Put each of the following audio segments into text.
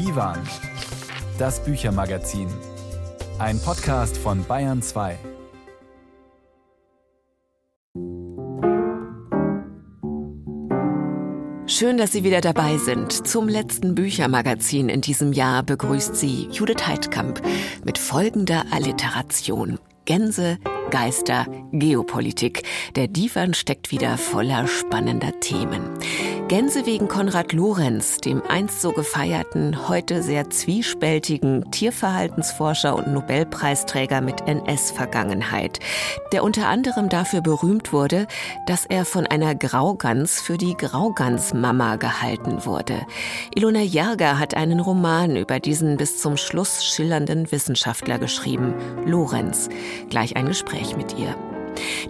Divan, das Büchermagazin. Ein Podcast von Bayern 2. Schön, dass Sie wieder dabei sind. Zum letzten Büchermagazin in diesem Jahr begrüßt Sie Judith Heidkamp mit folgender Alliteration. Gänse, Geister, Geopolitik. Der Divan steckt wieder voller spannender Themen. Gänse wegen Konrad Lorenz, dem einst so gefeierten, heute sehr zwiespältigen Tierverhaltensforscher und Nobelpreisträger mit NS-Vergangenheit, der unter anderem dafür berühmt wurde, dass er von einer Graugans für die Graugansmama gehalten wurde. Ilona Jerger hat einen Roman über diesen bis zum Schluss schillernden Wissenschaftler geschrieben, Lorenz. Gleich ein Gespräch mit ihr.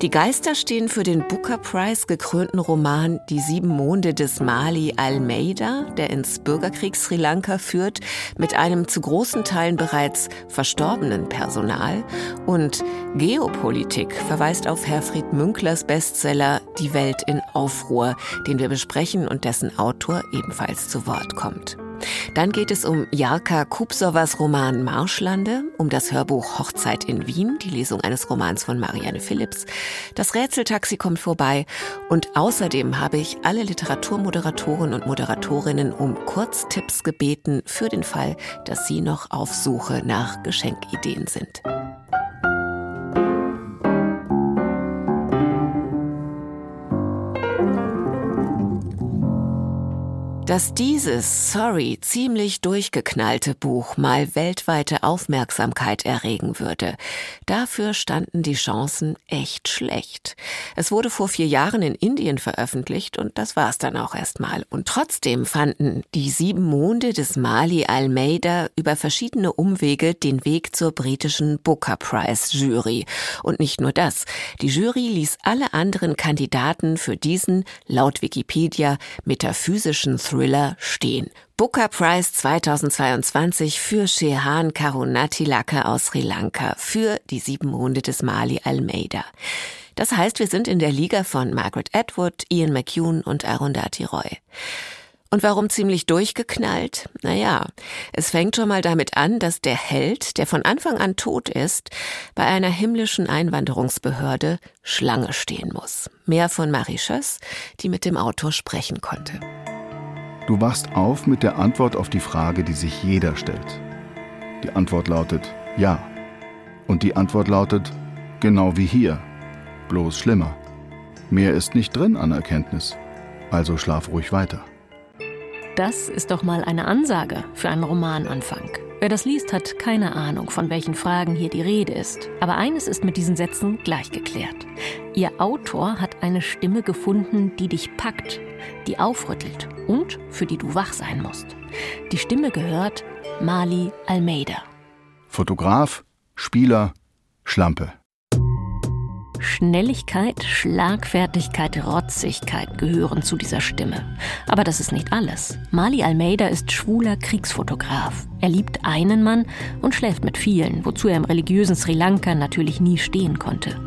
Die Geister stehen für den Booker Prize gekrönten Roman Die sieben Monde des Mali Almeida, der ins Bürgerkrieg Sri Lanka führt, mit einem zu großen Teilen bereits verstorbenen Personal. Und Geopolitik verweist auf Herfried Münklers Bestseller Die Welt in Aufruhr, den wir besprechen und dessen Autor ebenfalls zu Wort kommt. Dann geht es um Jarka Kupsovas Roman Marschlande, um das Hörbuch Hochzeit in Wien, die Lesung eines Romans von Marianne Philipps. Das Rätseltaxi kommt vorbei und außerdem habe ich alle Literaturmoderatoren und Moderatorinnen um Kurztipps gebeten für den Fall, dass sie noch auf Suche nach Geschenkideen sind. Dass dieses, sorry, ziemlich durchgeknallte Buch mal weltweite Aufmerksamkeit erregen würde, dafür standen die Chancen echt schlecht. Es wurde vor vier Jahren in Indien veröffentlicht und das war's dann auch erstmal. Und trotzdem fanden die sieben Monde des Mali Almeida über verschiedene Umwege den Weg zur britischen Booker Prize Jury. Und nicht nur das. Die Jury ließ alle anderen Kandidaten für diesen, laut Wikipedia, metaphysischen Thriller Thriller stehen. Booker Prize 2022 für Shehan Karunatilaka aus Sri Lanka für die sieben Monde des Mali Almeida. Das heißt, wir sind in der Liga von Margaret Atwood, Ian McEwan und Arundhati Roy. Und warum ziemlich durchgeknallt? Naja, es fängt schon mal damit an, dass der Held, der von Anfang an tot ist, bei einer himmlischen Einwanderungsbehörde Schlange stehen muss. Mehr von Marie Schöss, die mit dem Autor sprechen konnte. Du wachst auf mit der Antwort auf die Frage, die sich jeder stellt. Die Antwort lautet ja. Und die Antwort lautet genau wie hier, bloß schlimmer. Mehr ist nicht drin an Erkenntnis. Also schlaf ruhig weiter. Das ist doch mal eine Ansage für einen Romananfang. Wer das liest, hat keine Ahnung, von welchen Fragen hier die Rede ist. Aber eines ist mit diesen Sätzen gleich geklärt. Ihr Autor hat eine Stimme gefunden, die dich packt, die aufrüttelt und für die du wach sein musst. Die Stimme gehört Mali Almeida. Fotograf, Spieler, Schlampe. Schnelligkeit, Schlagfertigkeit, Rotzigkeit gehören zu dieser Stimme. Aber das ist nicht alles. Mali Almeida ist schwuler Kriegsfotograf. Er liebt einen Mann und schläft mit vielen, wozu er im religiösen Sri Lanka natürlich nie stehen konnte.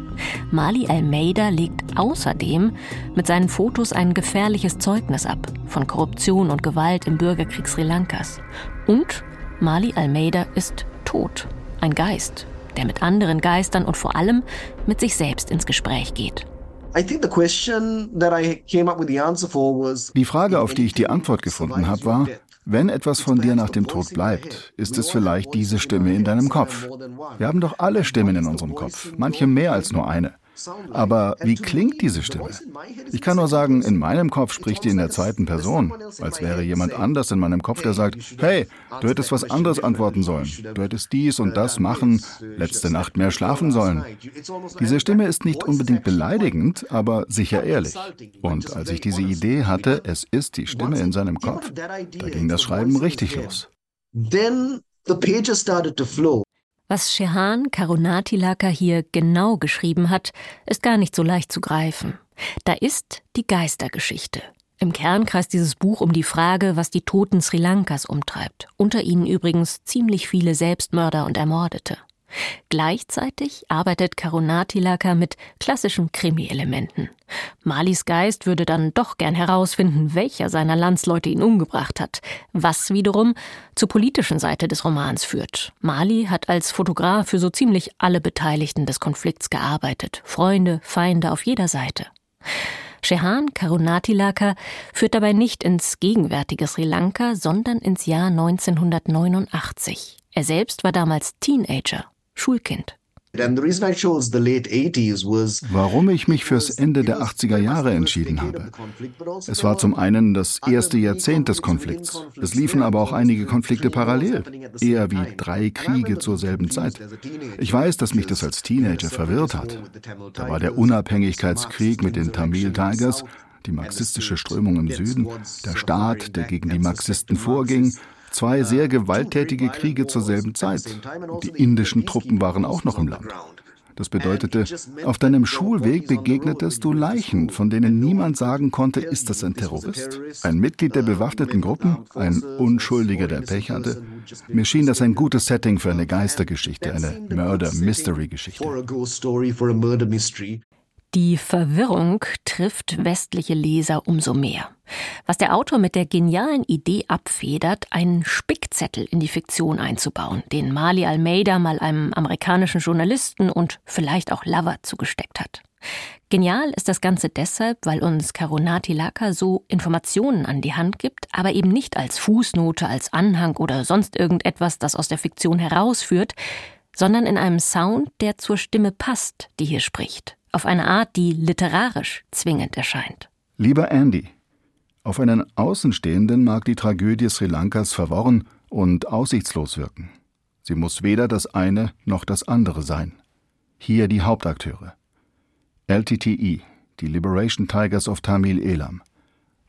Mali Almeida legt außerdem mit seinen Fotos ein gefährliches Zeugnis ab von Korruption und Gewalt im Bürgerkrieg Sri Lankas. Und Mali Almeida ist tot, ein Geist, der mit anderen Geistern und vor allem mit sich selbst ins Gespräch geht. Die Frage, auf die ich die Antwort gefunden habe, war, wenn etwas von dir nach dem Tod bleibt, ist es vielleicht diese Stimme in deinem Kopf. Wir haben doch alle Stimmen in unserem Kopf, manche mehr als nur eine. Aber wie klingt diese Stimme? Ich kann nur sagen, in meinem Kopf spricht die in der zweiten Person, als wäre jemand anders in meinem Kopf, der sagt, hey, du hättest was anderes antworten sollen, du hättest dies und das machen, letzte Nacht mehr schlafen sollen. Diese Stimme ist nicht unbedingt beleidigend, aber sicher ehrlich. Und als ich diese Idee hatte, es ist die Stimme in seinem Kopf, da ging das Schreiben richtig los. Then the pages started to flow. Was Shehan Karunatilaka hier genau geschrieben hat, ist gar nicht so leicht zu greifen. Da ist die Geistergeschichte. Im Kern kreist dieses Buch um die Frage, was die Toten Sri Lankas umtreibt. Unter ihnen übrigens ziemlich viele Selbstmörder und Ermordete. Gleichzeitig arbeitet Karunatilaka mit klassischen Krimi-Elementen. Malis Geist würde dann doch gern herausfinden, welcher seiner Landsleute ihn umgebracht hat, was wiederum zur politischen Seite des Romans führt. Mali hat als Fotograf für so ziemlich alle Beteiligten des Konflikts gearbeitet, Freunde, Feinde auf jeder Seite. Shehan Karunatilaka führt dabei nicht ins gegenwärtige Sri Lanka, sondern ins Jahr 1989. Er selbst war damals Teenager, Schulkind. Warum ich mich fürs Ende der 80er Jahre entschieden habe. Es war zum einen das erste Jahrzehnt des Konflikts. Es liefen aber auch einige Konflikte parallel, eher wie drei Kriege zur selben Zeit. Ich weiß, dass mich das als Teenager verwirrt hat. Da war der Unabhängigkeitskrieg mit den Tamil Tigers, die marxistische Strömung im Süden, der Staat, der gegen die Marxisten vorging, Zwei sehr gewalttätige Kriege zur selben Zeit. Die indischen Truppen waren auch noch im Land. Das bedeutete, auf deinem Schulweg begegnetest du Leichen, von denen niemand sagen konnte, ist das ein Terrorist, ein Mitglied der bewaffneten Gruppen, ein Unschuldiger, der Pech hatte. Mir schien das ein gutes Setting für eine Geistergeschichte, eine Murder-Mystery-Geschichte. Die Verwirrung trifft westliche Leser umso mehr. Was der Autor mit der genialen Idee abfedert, einen Spickzettel in die Fiktion einzubauen, den Mali Almeida mal einem amerikanischen Journalisten und vielleicht auch Lover zugesteckt hat. Genial ist das Ganze deshalb, weil uns Karunati Laka so Informationen an die Hand gibt, aber eben nicht als Fußnote, als Anhang oder sonst irgendetwas, das aus der Fiktion herausführt, sondern in einem Sound, der zur Stimme passt, die hier spricht auf eine Art, die literarisch zwingend erscheint. Lieber Andy, auf einen Außenstehenden mag die Tragödie Sri Lankas verworren und aussichtslos wirken. Sie muss weder das eine noch das andere sein. Hier die Hauptakteure. LTTE, die Liberation Tigers of Tamil Elam,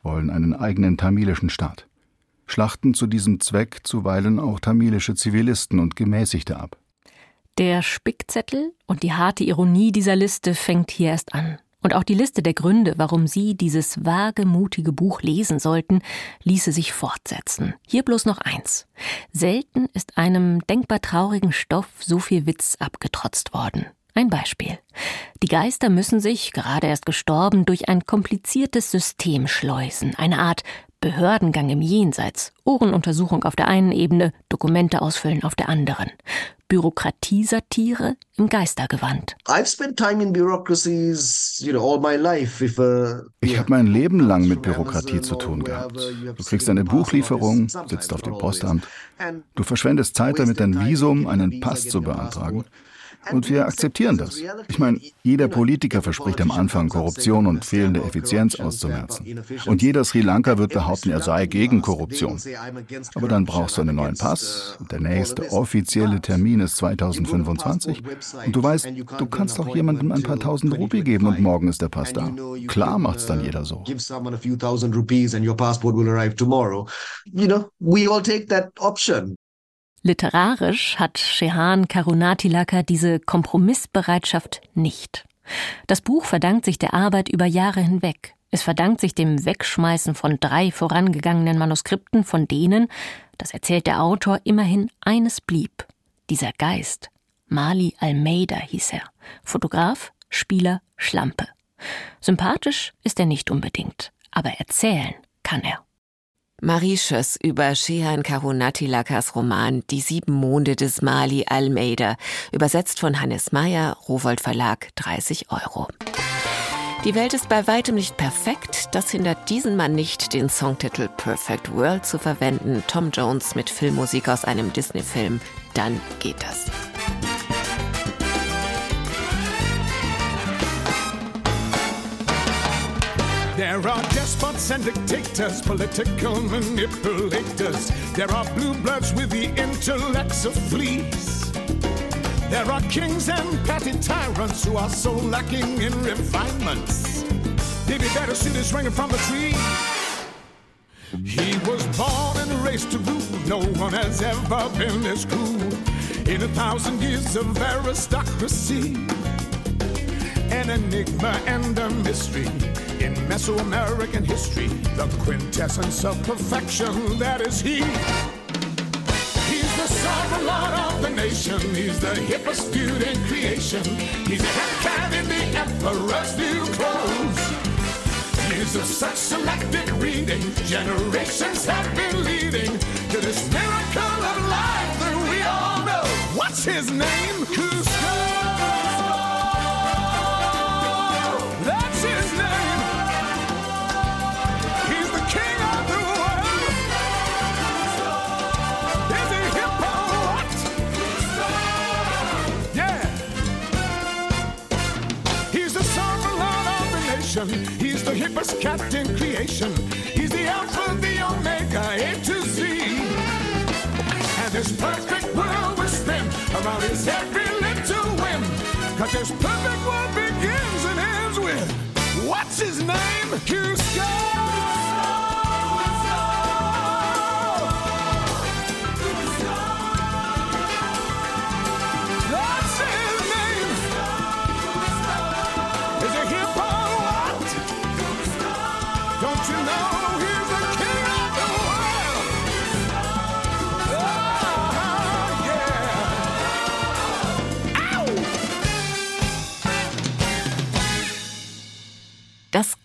wollen einen eigenen tamilischen Staat, schlachten zu diesem Zweck zuweilen auch tamilische Zivilisten und Gemäßigte ab. Der Spickzettel und die harte Ironie dieser Liste fängt hier erst an. Und auch die Liste der Gründe, warum Sie dieses wagemutige Buch lesen sollten, ließe sich fortsetzen. Hier bloß noch eins. Selten ist einem denkbar traurigen Stoff so viel Witz abgetrotzt worden. Ein Beispiel. Die Geister müssen sich, gerade erst gestorben, durch ein kompliziertes System schleusen, eine Art Behördengang im Jenseits, Ohrenuntersuchung auf der einen Ebene, Dokumente ausfüllen auf der anderen. Bürokratiesatire im Geistergewand. Ich habe mein Leben lang mit Bürokratie zu tun gehabt. Du kriegst eine Buchlieferung, sitzt auf dem Postamt. Du verschwendest Zeit damit, dein Visum, einen Pass zu beantragen. Und wir akzeptieren das. Ich meine, jeder Politiker verspricht am Anfang, Korruption und fehlende Effizienz auszumerzen. Und jeder Sri Lanka wird behaupten, er sei gegen Korruption. Aber dann brauchst du einen neuen Pass. Und der nächste offizielle Termin ist 2025. Und du weißt, du kannst auch jemandem ein paar tausend Rupie geben und morgen ist der Pass da. Klar macht's dann jeder so. You know, we all take that option. Literarisch hat Shehan Karunatilaka diese Kompromissbereitschaft nicht. Das Buch verdankt sich der Arbeit über Jahre hinweg. Es verdankt sich dem Wegschmeißen von drei vorangegangenen Manuskripten, von denen, das erzählt der Autor, immerhin eines blieb. Dieser Geist. Mali Almeida hieß er. Fotograf, Spieler, Schlampe. Sympathisch ist er nicht unbedingt, aber erzählen kann er. Marie über Shehan Karunatilakas Roman Die sieben Monde des Mali Almeida, übersetzt von Hannes Meyer, Rowold Verlag, 30 Euro. Die Welt ist bei weitem nicht perfekt, das hindert diesen Mann nicht, den Songtitel Perfect World zu verwenden. Tom Jones mit Filmmusik aus einem Disney-Film, dann geht das. There are despots and dictators, political manipulators. There are blue bloods with the intellects of fleas. There are kings and petty tyrants who are so lacking in refinements. They'd be better suited from the tree. He was born and raised to rule. No one has ever been this cruel in a thousand years of aristocracy. An enigma and a mystery in Mesoamerican history, the quintessence of perfection, that is he. He's the sovereign Lord of the nation. He's the hippest dude in creation. He's a cat in the emperor's new clothes. Years of such selective reading, generations have been leading to this miracle of life that we all know. What's his name? Cusco. He's the hippest cat in creation. He's the Alpha, the Omega, A to Z. And this perfect world will spin around his every little whim. Cause this perfect world begins and ends with what's his name? Cusco!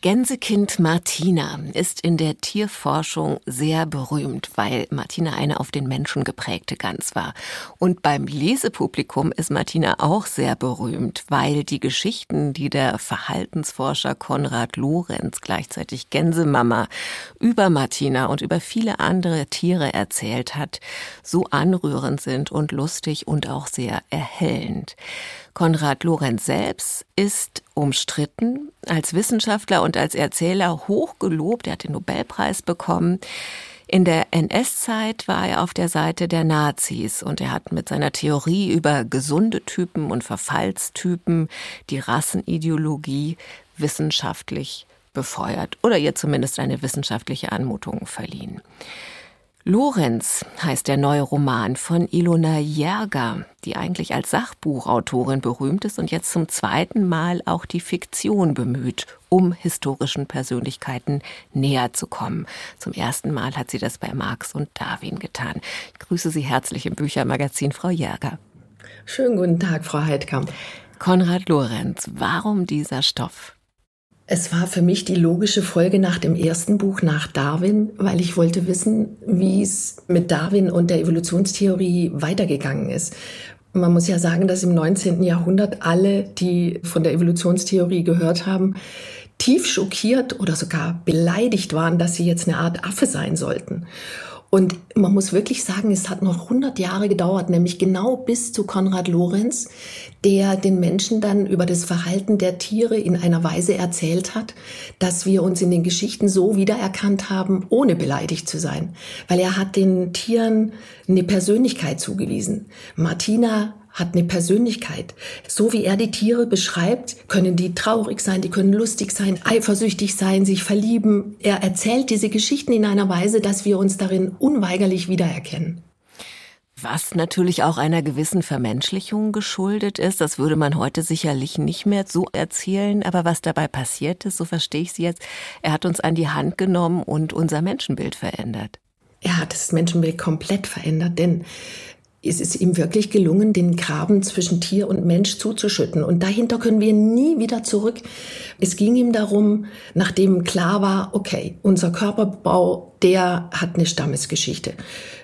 Gänsekind Martina ist in der Tierforschung sehr berühmt, weil Martina eine auf den Menschen geprägte Gans war. Und beim Lesepublikum ist Martina auch sehr berühmt, weil die Geschichten, die der Verhaltensforscher Konrad Lorenz, gleichzeitig Gänsemama, über Martina und über viele andere Tiere erzählt hat, so anrührend sind und lustig und auch sehr erhellend. Konrad Lorenz selbst ist umstritten, als Wissenschaftler und als Erzähler hochgelobt. Er hat den Nobelpreis bekommen. In der NS-Zeit war er auf der Seite der Nazis und er hat mit seiner Theorie über gesunde Typen und Verfallstypen die Rassenideologie wissenschaftlich befeuert oder ihr zumindest eine wissenschaftliche Anmutung verliehen. Lorenz heißt der neue Roman von Ilona Jäger, die eigentlich als Sachbuchautorin berühmt ist und jetzt zum zweiten Mal auch die Fiktion bemüht, um historischen Persönlichkeiten näher zu kommen. Zum ersten Mal hat sie das bei Marx und Darwin getan. Ich grüße Sie herzlich im Büchermagazin, Frau Jäger. Schönen guten Tag, Frau Heidkamp. Konrad Lorenz, warum dieser Stoff? Es war für mich die logische Folge nach dem ersten Buch, nach Darwin, weil ich wollte wissen, wie es mit Darwin und der Evolutionstheorie weitergegangen ist. Man muss ja sagen, dass im 19. Jahrhundert alle, die von der Evolutionstheorie gehört haben, tief schockiert oder sogar beleidigt waren, dass sie jetzt eine Art Affe sein sollten. Und man muss wirklich sagen, es hat noch 100 Jahre gedauert, nämlich genau bis zu Konrad Lorenz, der den Menschen dann über das Verhalten der Tiere in einer Weise erzählt hat, dass wir uns in den Geschichten so wiedererkannt haben, ohne beleidigt zu sein. Weil er hat den Tieren eine Persönlichkeit zugewiesen. Martina hat eine Persönlichkeit. So wie er die Tiere beschreibt, können die traurig sein, die können lustig sein, eifersüchtig sein, sich verlieben. Er erzählt diese Geschichten in einer Weise, dass wir uns darin unweigerlich wiedererkennen. Was natürlich auch einer gewissen Vermenschlichung geschuldet ist, das würde man heute sicherlich nicht mehr so erzählen, aber was dabei passiert ist, so verstehe ich Sie jetzt, er hat uns an die Hand genommen und unser Menschenbild verändert. Er hat das Menschenbild komplett verändert, denn es ist ihm wirklich gelungen, den Graben zwischen Tier und Mensch zuzuschütten. Und dahinter können wir nie wieder zurück. Es ging ihm darum, nachdem klar war, okay, unser Körperbau, der hat eine Stammesgeschichte.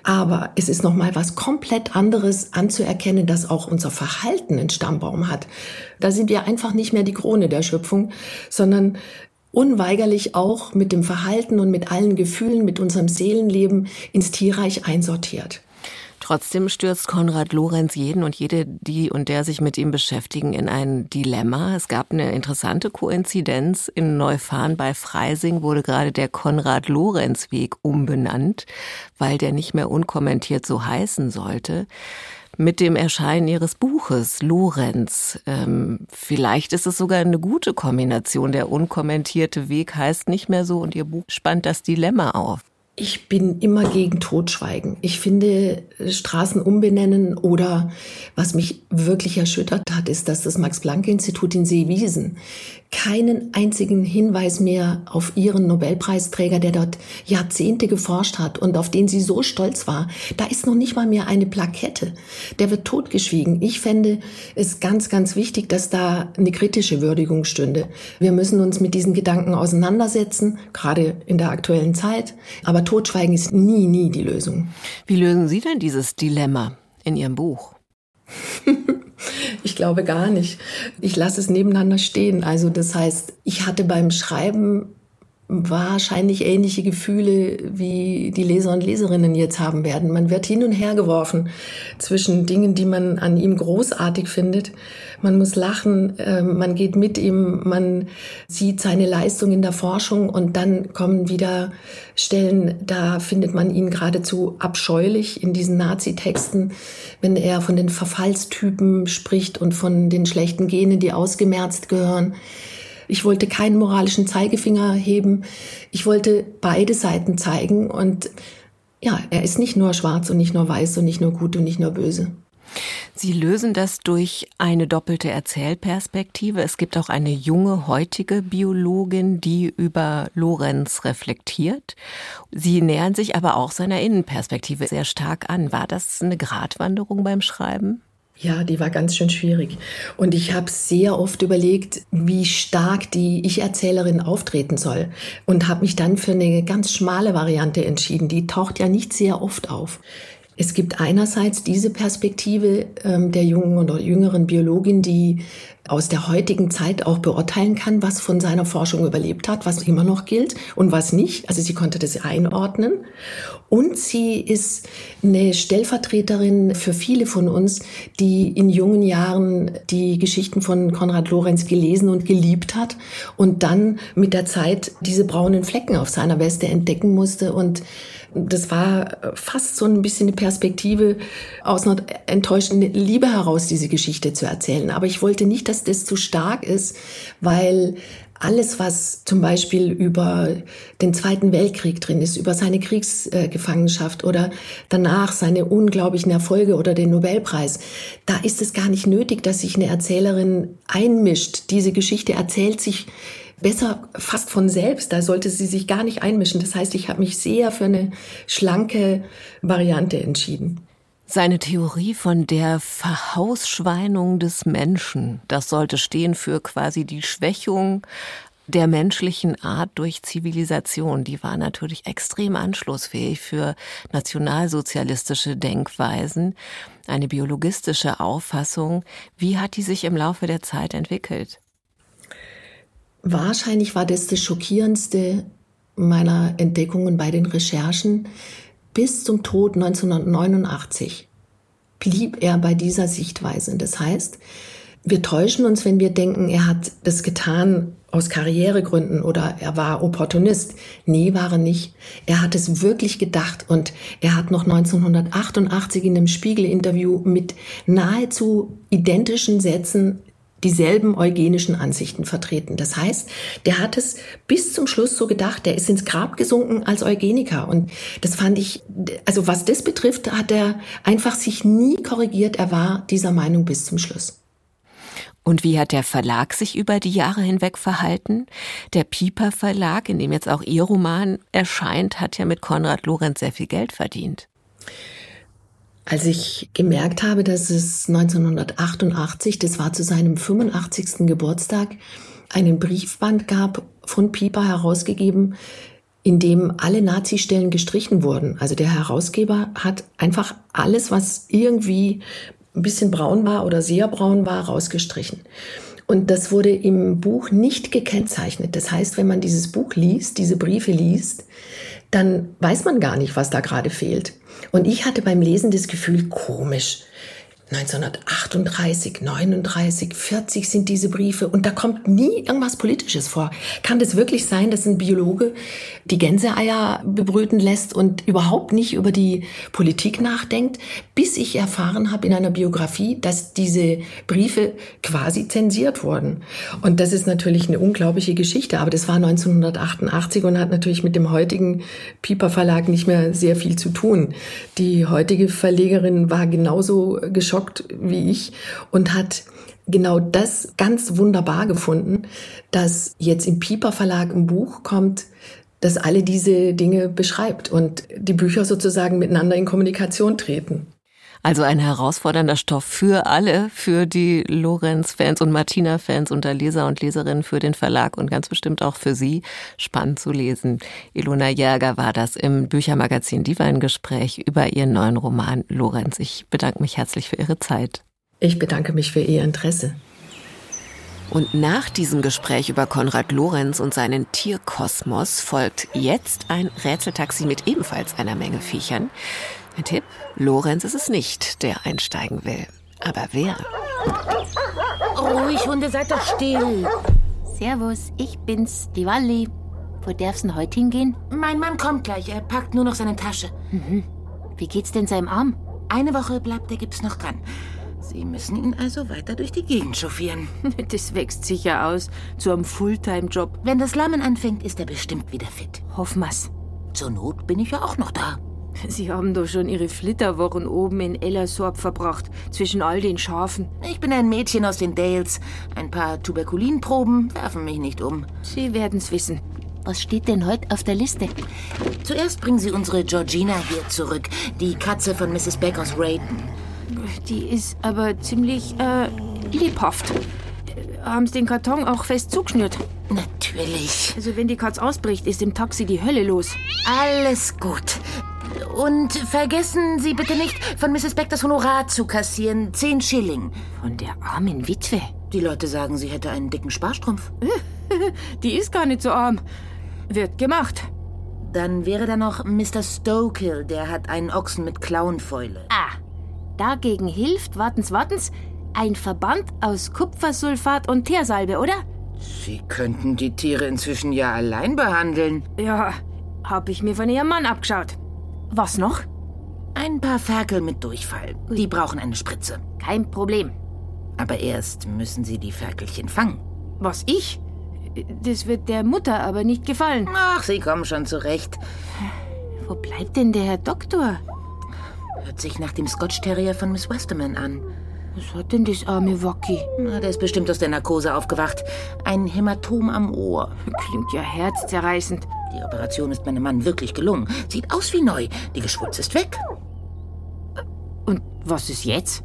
Aber es ist nochmal was komplett anderes anzuerkennen, dass auch unser Verhalten einen Stammbaum hat. Da sind wir einfach nicht mehr die Krone der Schöpfung, sondern unweigerlich auch mit dem Verhalten und mit allen Gefühlen, mit unserem Seelenleben ins Tierreich einsortiert. Trotzdem stürzt Konrad Lorenz jeden und jede, die und der sich mit ihm beschäftigen, in ein Dilemma. Es gab eine interessante Koinzidenz. In Neufahren bei Freising wurde gerade der Konrad-Lorenz-Weg umbenannt, weil der nicht mehr unkommentiert so heißen sollte mit dem Erscheinen ihres Buches Lorenz. Ähm, vielleicht ist es sogar eine gute Kombination. Der unkommentierte Weg heißt nicht mehr so und ihr Buch spannt das Dilemma auf. Ich bin immer gegen Totschweigen. Ich finde, Straßen umbenennen oder was mich wirklich erschüttert hat, ist, dass das Max-Planck-Institut in Seewiesen keinen einzigen Hinweis mehr auf ihren Nobelpreisträger, der dort Jahrzehnte geforscht hat und auf den sie so stolz war. Da ist noch nicht mal mehr eine Plakette. Der wird totgeschwiegen. Ich fände es ganz, ganz wichtig, dass da eine kritische Würdigung stünde. Wir müssen uns mit diesen Gedanken auseinandersetzen, gerade in der aktuellen Zeit. Aber Totschweigen ist nie, nie die Lösung. Wie lösen Sie denn dieses Dilemma in Ihrem Buch? Ich glaube gar nicht. Ich lasse es nebeneinander stehen. Also das heißt, ich hatte beim Schreiben wahrscheinlich ähnliche Gefühle, wie die Leser und Leserinnen jetzt haben werden. Man wird hin und her geworfen zwischen Dingen, die man an ihm großartig findet. Man muss lachen, ähm, man geht mit ihm, man sieht seine Leistung in der Forschung und dann kommen wieder Stellen, da findet man ihn geradezu abscheulich in diesen Nazi-Texten, wenn er von den Verfallstypen spricht und von den schlechten Genen, die ausgemerzt gehören. Ich wollte keinen moralischen Zeigefinger heben. Ich wollte beide Seiten zeigen. Und ja, er ist nicht nur schwarz und nicht nur weiß und nicht nur gut und nicht nur böse. Sie lösen das durch eine doppelte Erzählperspektive. Es gibt auch eine junge, heutige Biologin, die über Lorenz reflektiert. Sie nähern sich aber auch seiner Innenperspektive sehr stark an. War das eine Gratwanderung beim Schreiben? Ja, die war ganz schön schwierig. Und ich habe sehr oft überlegt, wie stark die Ich-Erzählerin auftreten soll. Und habe mich dann für eine ganz schmale Variante entschieden. Die taucht ja nicht sehr oft auf. Es gibt einerseits diese Perspektive ähm, der jungen oder jüngeren Biologin, die aus der heutigen Zeit auch beurteilen kann, was von seiner Forschung überlebt hat, was immer noch gilt und was nicht. Also sie konnte das einordnen. Und sie ist eine Stellvertreterin für viele von uns, die in jungen Jahren die Geschichten von Konrad Lorenz gelesen und geliebt hat und dann mit der Zeit diese braunen Flecken auf seiner Weste entdecken musste und das war fast so ein bisschen eine Perspektive aus einer enttäuschenden Liebe heraus, diese Geschichte zu erzählen. Aber ich wollte nicht, dass das zu stark ist, weil alles, was zum Beispiel über den Zweiten Weltkrieg drin ist, über seine Kriegsgefangenschaft oder danach seine unglaublichen Erfolge oder den Nobelpreis, da ist es gar nicht nötig, dass sich eine Erzählerin einmischt. Diese Geschichte erzählt sich besser fast von selbst. Da sollte sie sich gar nicht einmischen. Das heißt, ich habe mich sehr für eine schlanke Variante entschieden. Seine Theorie von der Verhausschweinung des Menschen, das sollte stehen für quasi die Schwächung der menschlichen Art durch Zivilisation, die war natürlich extrem anschlussfähig für nationalsozialistische Denkweisen, eine biologistische Auffassung. Wie hat die sich im Laufe der Zeit entwickelt? Wahrscheinlich war das das Schockierendste meiner Entdeckungen bei den Recherchen, bis zum Tod 1989 blieb er bei dieser Sichtweise. Das heißt, wir täuschen uns, wenn wir denken, er hat das getan aus Karrieregründen oder er war Opportunist. Nee, war er nicht. Er hat es wirklich gedacht und er hat noch 1988 in einem Spiegel-Interview mit nahezu identischen Sätzen dieselben eugenischen Ansichten vertreten. Das heißt, der hat es bis zum Schluss so gedacht, der ist ins Grab gesunken als Eugeniker. Und das fand ich, also was das betrifft, hat er einfach sich nie korrigiert. Er war dieser Meinung bis zum Schluss. Und wie hat der Verlag sich über die Jahre hinweg verhalten? Der Pieper Verlag, in dem jetzt auch Ihr Roman erscheint, hat ja mit Konrad Lorenz sehr viel Geld verdient. Als ich gemerkt habe, dass es 1988, das war zu seinem 85. Geburtstag, einen Briefband gab, von Pieper herausgegeben, in dem alle Nazi-Stellen gestrichen wurden. Also der Herausgeber hat einfach alles, was irgendwie ein bisschen braun war oder sehr braun war, rausgestrichen. Und das wurde im Buch nicht gekennzeichnet. Das heißt, wenn man dieses Buch liest, diese Briefe liest, dann weiß man gar nicht, was da gerade fehlt. Und ich hatte beim Lesen das Gefühl, komisch. 1938, 39, 40 sind diese Briefe und da kommt nie irgendwas Politisches vor. Kann das wirklich sein, dass ein Biologe die Gänseeier bebrüten lässt und überhaupt nicht über die Politik nachdenkt, bis ich erfahren habe in einer Biografie, dass diese Briefe quasi zensiert wurden. Und das ist natürlich eine unglaubliche Geschichte, aber das war 1988 und hat natürlich mit dem heutigen Piper Verlag nicht mehr sehr viel zu tun. Die heutige Verlegerin war genauso geschockt geschockt wie ich und hat genau das ganz wunderbar gefunden, dass jetzt im Pieper Verlag ein Buch kommt, das alle diese Dinge beschreibt und die Bücher sozusagen miteinander in Kommunikation treten. Also ein herausfordernder Stoff für alle, für die Lorenz-Fans und Martina-Fans unter Leser und Leserinnen, für den Verlag und ganz bestimmt auch für Sie spannend zu lesen. Ilona Jäger war das im Büchermagazin Diva ein Gespräch über ihren neuen Roman Lorenz. Ich bedanke mich herzlich für Ihre Zeit. Ich bedanke mich für Ihr Interesse. Und nach diesem Gespräch über Konrad Lorenz und seinen Tierkosmos folgt jetzt ein Rätseltaxi mit ebenfalls einer Menge Viechern. Ein Tipp, Lorenz ist es nicht, der einsteigen will. Aber wer? Ruhig, Hunde, seid doch still. Servus, ich bin's, die Walli. Wo darf's denn heute hingehen? Mein Mann kommt gleich, er packt nur noch seine Tasche. Mhm. Wie geht's denn seinem Arm? Eine Woche bleibt der Gips noch dran. Sie müssen ihn also weiter durch die Gegend chauffieren. Das wächst sicher aus zu einem Fulltime-Job. Wenn das Lammen anfängt, ist er bestimmt wieder fit. Hoffen wir's. Zur Not bin ich ja auch noch da. Sie haben doch schon Ihre Flitterwochen oben in Ellersorb verbracht, zwischen all den Schafen. Ich bin ein Mädchen aus den Dales. Ein paar Tuberkulinproben werfen mich nicht um. Sie werden's wissen. Was steht denn heute auf der Liste? Zuerst bringen Sie unsere Georgina hier zurück, die Katze von Mrs. Beck aus Raiden. Die ist aber ziemlich äh, lebhaft. Haben Sie den Karton auch fest zugeschnürt? Natürlich. Also wenn die Katz ausbricht, ist im Taxi die Hölle los. Alles gut. Und vergessen Sie bitte nicht, von Mrs. Beck das Honorar zu kassieren. Zehn Schilling. Von der armen Witwe. Die Leute sagen, sie hätte einen dicken Sparstrumpf. die ist gar nicht so arm. Wird gemacht. Dann wäre da noch Mr. Stokill, der hat einen Ochsen mit Klauenfäule. Ah, dagegen hilft, wartens, wartens, ein Verband aus Kupfersulfat und Teersalbe, oder? Sie könnten die Tiere inzwischen ja allein behandeln. Ja, hab ich mir von ihrem Mann abgeschaut. Was noch? Ein paar Ferkel mit Durchfall. Die brauchen eine Spritze. Kein Problem. Aber erst müssen Sie die Ferkelchen fangen. Was, ich? Das wird der Mutter aber nicht gefallen. Ach, Sie kommen schon zurecht. Wo bleibt denn der Herr Doktor? Hört sich nach dem Scotch Terrier von Miss Westerman an. Was hat denn das arme Wacky? Na, der ist bestimmt aus der Narkose aufgewacht. Ein Hämatom am Ohr. Klingt ja herzzerreißend. Die Operation ist meinem Mann wirklich gelungen. Sieht aus wie neu. Die Geschwulze ist weg. Und was ist jetzt?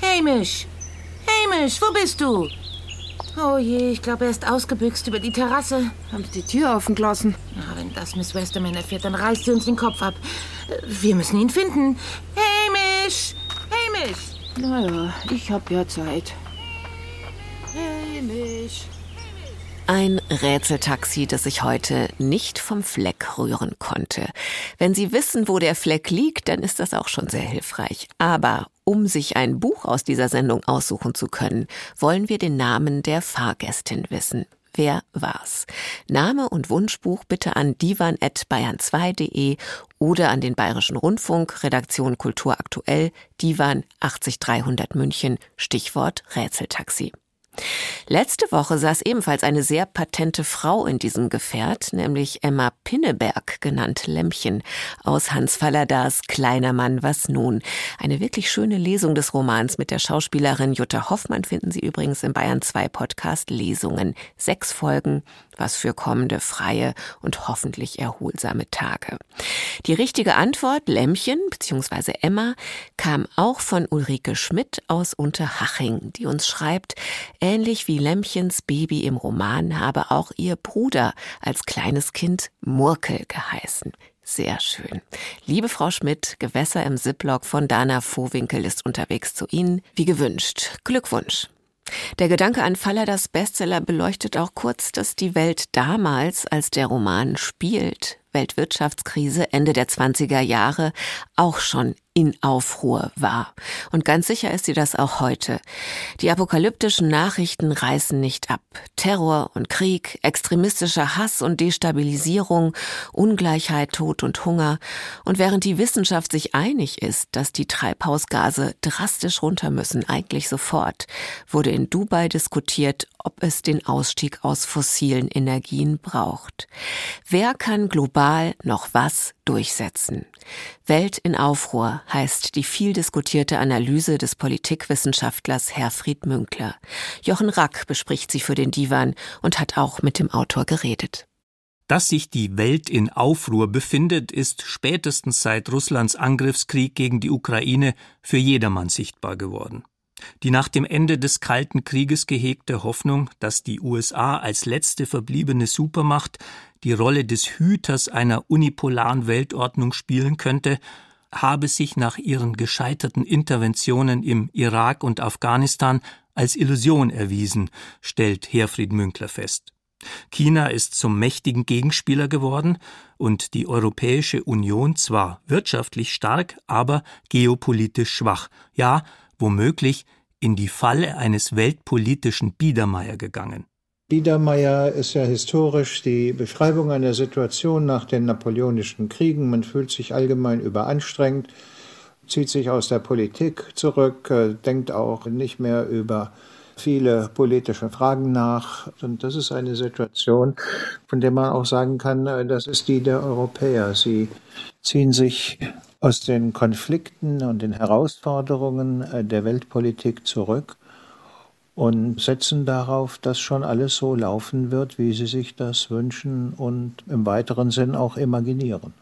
Hamish! Hamish, wo bist du? Oh je, ich glaube, er ist ausgebüxt über die Terrasse. Haben Sie die Tür offen gelassen? Na, wenn das Miss Westerman erfährt, dann reißt sie uns den Kopf ab. Wir müssen ihn finden. Hamish! Hamish! Naja, ich hab ja Zeit. Hamish! Ein Rätseltaxi, das sich heute nicht vom Fleck rühren konnte. Wenn Sie wissen, wo der Fleck liegt, dann ist das auch schon sehr hilfreich. Aber um sich ein Buch aus dieser Sendung aussuchen zu können, wollen wir den Namen der Fahrgästin wissen. Wer war's? Name und Wunschbuch bitte an divan.bayern2.de oder an den Bayerischen Rundfunk, Redaktion Kultur aktuell, Divan 80300 München, Stichwort Rätseltaxi. Letzte Woche saß ebenfalls eine sehr patente Frau in diesem Gefährt, nämlich Emma Pinneberg, genannt Lämmchen, aus Hans Falladas Kleiner Mann, was nun? Eine wirklich schöne Lesung des Romans mit der Schauspielerin Jutta Hoffmann finden Sie übrigens im Bayern 2 Podcast Lesungen. Sechs Folgen, was für kommende freie und hoffentlich erholsame Tage. Die richtige Antwort, Lämmchen bzw. Emma, kam auch von Ulrike Schmidt aus Unterhaching, die uns schreibt, ähnlich wie Lämmchens Baby im Roman habe auch ihr Bruder als kleines Kind Murkel geheißen. Sehr schön. Liebe Frau Schmidt, Gewässer im Ziplock von Dana Vohwinkel ist unterwegs zu Ihnen, wie gewünscht. Glückwunsch. Der Gedanke an Falladas Bestseller beleuchtet auch kurz, dass die Welt damals, als der Roman spielt, Weltwirtschaftskrise Ende der 20er Jahre, auch schon in Aufruhr war. Und ganz sicher ist sie das auch heute. Die apokalyptischen Nachrichten reißen nicht ab. Terror und Krieg, extremistischer Hass und Destabilisierung, Ungleichheit, Tod und Hunger. Und während die Wissenschaft sich einig ist, dass die Treibhausgase drastisch runter müssen, eigentlich sofort, wurde in Dubai diskutiert, ob es den Ausstieg aus fossilen Energien braucht. Wer kann global noch was durchsetzen? Welt in Aufruhr Heißt die viel diskutierte Analyse des Politikwissenschaftlers Herfried Münkler. Jochen Rack bespricht sie für den Divan und hat auch mit dem Autor geredet. Dass sich die Welt in Aufruhr befindet, ist spätestens seit Russlands Angriffskrieg gegen die Ukraine für jedermann sichtbar geworden. Die nach dem Ende des Kalten Krieges gehegte Hoffnung, dass die USA als letzte verbliebene Supermacht die Rolle des Hüters einer unipolaren Weltordnung spielen könnte, habe sich nach ihren gescheiterten Interventionen im Irak und Afghanistan als Illusion erwiesen, stellt Herfried Münkler fest. China ist zum mächtigen Gegenspieler geworden und die Europäische Union zwar wirtschaftlich stark, aber geopolitisch schwach, ja, womöglich in die Falle eines weltpolitischen Biedermeier gegangen. Biedermeier ist ja historisch die Beschreibung einer Situation nach den napoleonischen Kriegen. Man fühlt sich allgemein überanstrengt, zieht sich aus der Politik zurück, äh, denkt auch nicht mehr über viele politische Fragen nach. Und das ist eine Situation, von der man auch sagen kann, äh, das ist die der Europäer. Sie ziehen sich aus den Konflikten und den Herausforderungen äh, der Weltpolitik zurück und setzen darauf, dass schon alles so laufen wird, wie sie sich das wünschen und im weiteren Sinn auch imaginieren.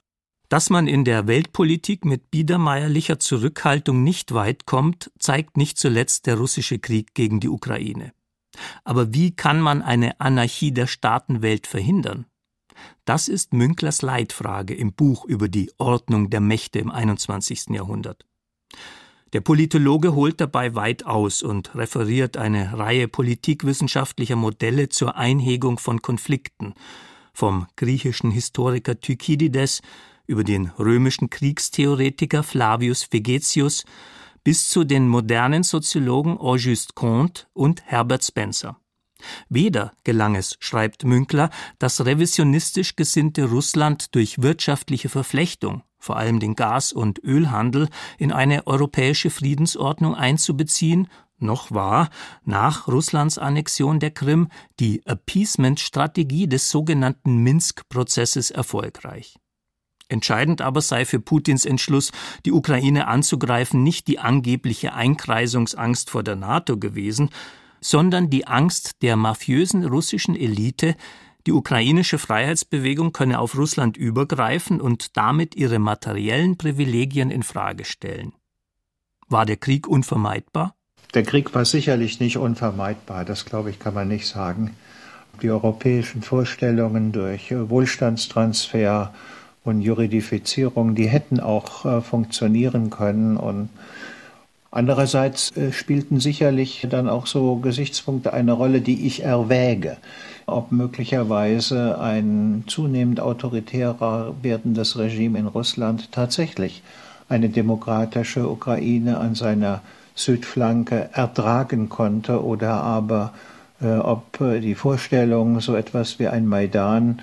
Dass man in der Weltpolitik mit biedermeierlicher Zurückhaltung nicht weit kommt, zeigt nicht zuletzt der russische Krieg gegen die Ukraine. Aber wie kann man eine Anarchie der Staatenwelt verhindern? Das ist Münklers Leitfrage im Buch über die Ordnung der Mächte im 21. Jahrhundert. Der Politologe holt dabei weit aus und referiert eine Reihe politikwissenschaftlicher Modelle zur Einhegung von Konflikten, vom griechischen Historiker Thukydides über den römischen Kriegstheoretiker Flavius Vegetius bis zu den modernen Soziologen Auguste Comte und Herbert Spencer. Weder gelang es, schreibt Münkler, das revisionistisch gesinnte Russland durch wirtschaftliche Verflechtung, vor allem den Gas- und Ölhandel, in eine europäische Friedensordnung einzubeziehen, noch war nach Russlands Annexion der Krim die Appeasement-Strategie des sogenannten Minsk-Prozesses erfolgreich. Entscheidend aber sei für Putins Entschluss, die Ukraine anzugreifen, nicht die angebliche Einkreisungsangst vor der NATO gewesen, sondern die Angst der mafiösen russischen Elite, die ukrainische Freiheitsbewegung könne auf Russland übergreifen und damit ihre materiellen Privilegien in Frage stellen. War der Krieg unvermeidbar? Der Krieg war sicherlich nicht unvermeidbar, das glaube ich, kann man nicht sagen. Die europäischen Vorstellungen durch Wohlstandstransfer und Juridifizierung, die hätten auch äh, funktionieren können und Andererseits äh, spielten sicherlich dann auch so Gesichtspunkte eine Rolle, die ich erwäge, ob möglicherweise ein zunehmend autoritärer werdendes Regime in Russland tatsächlich eine demokratische Ukraine an seiner Südflanke ertragen konnte oder aber äh, ob äh, die Vorstellung, so etwas wie ein Maidan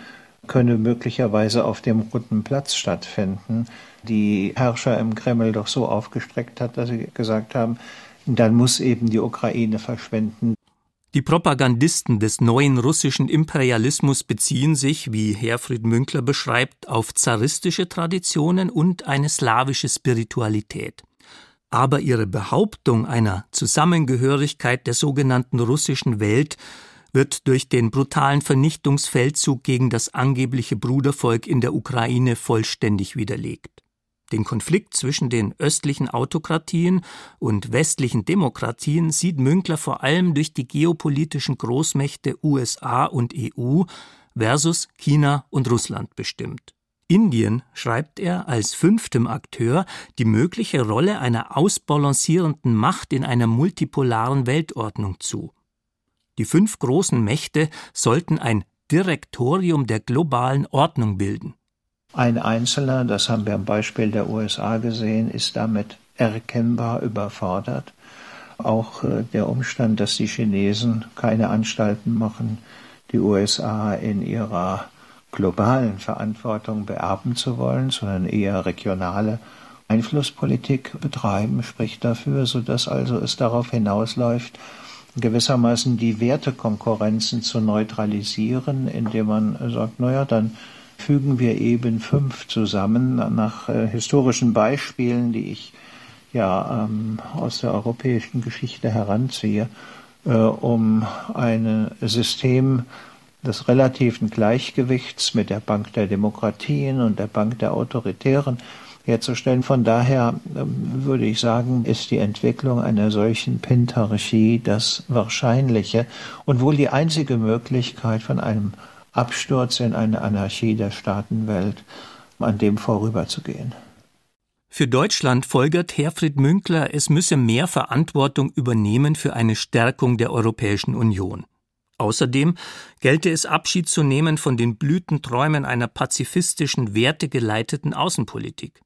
könne möglicherweise auf dem Roten Platz stattfinden, die Herrscher im Kreml doch so aufgestreckt hat, dass sie gesagt haben, dann muss eben die Ukraine verschwinden. Die Propagandisten des neuen russischen Imperialismus beziehen sich, wie Herfried Münkler beschreibt, auf zaristische Traditionen und eine slawische Spiritualität. Aber ihre Behauptung einer Zusammengehörigkeit der sogenannten russischen Welt wird durch den brutalen Vernichtungsfeldzug gegen das angebliche Brudervolk in der Ukraine vollständig widerlegt. Den Konflikt zwischen den östlichen Autokratien und westlichen Demokratien sieht Münkler vor allem durch die geopolitischen Großmächte USA und EU versus China und Russland bestimmt. Indien schreibt er als fünftem Akteur die mögliche Rolle einer ausbalancierenden Macht in einer multipolaren Weltordnung zu. Die fünf großen Mächte sollten ein Direktorium der globalen Ordnung bilden. Ein Einzelner, das haben wir am Beispiel der USA gesehen, ist damit erkennbar überfordert. Auch äh, der Umstand, dass die Chinesen keine Anstalten machen, die USA in ihrer globalen Verantwortung beerben zu wollen, sondern eher regionale Einflusspolitik betreiben, spricht dafür, sodass also es darauf hinausläuft, gewissermaßen die Wertekonkurrenzen zu neutralisieren, indem man sagt, naja, dann fügen wir eben fünf zusammen nach äh, historischen Beispielen, die ich ja ähm, aus der europäischen Geschichte heranziehe, äh, um ein System des relativen Gleichgewichts mit der Bank der Demokratien und der Bank der Autoritären herzustellen. Von daher ähm, würde ich sagen, ist die Entwicklung einer solchen Pentarchie das Wahrscheinliche und wohl die einzige Möglichkeit von einem Absturz in eine Anarchie der Staatenwelt, an dem vorüberzugehen. Für Deutschland folgert Herfried Münkler, es müsse mehr Verantwortung übernehmen für eine Stärkung der Europäischen Union. Außerdem gelte es Abschied zu nehmen von den Blütenträumen einer pazifistischen, wertegeleiteten Außenpolitik.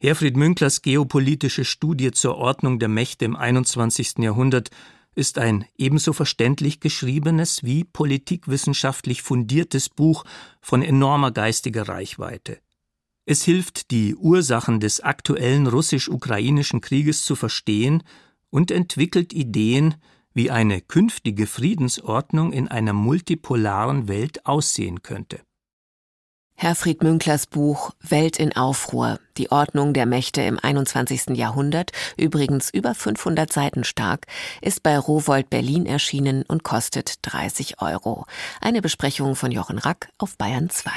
Herfried Münklers geopolitische Studie zur Ordnung der Mächte im 21. Jahrhundert ist ein ebenso verständlich geschriebenes wie politikwissenschaftlich fundiertes Buch von enormer geistiger Reichweite. Es hilft, die Ursachen des aktuellen russisch-ukrainischen Krieges zu verstehen und entwickelt Ideen, wie eine künftige Friedensordnung in einer multipolaren Welt aussehen könnte. Herfried Münklers Buch Welt in Aufruhr, die Ordnung der Mächte im 21. Jahrhundert, übrigens über 500 Seiten stark, ist bei Rowold Berlin erschienen und kostet 30 Euro. Eine Besprechung von Jochen Rack auf Bayern 2.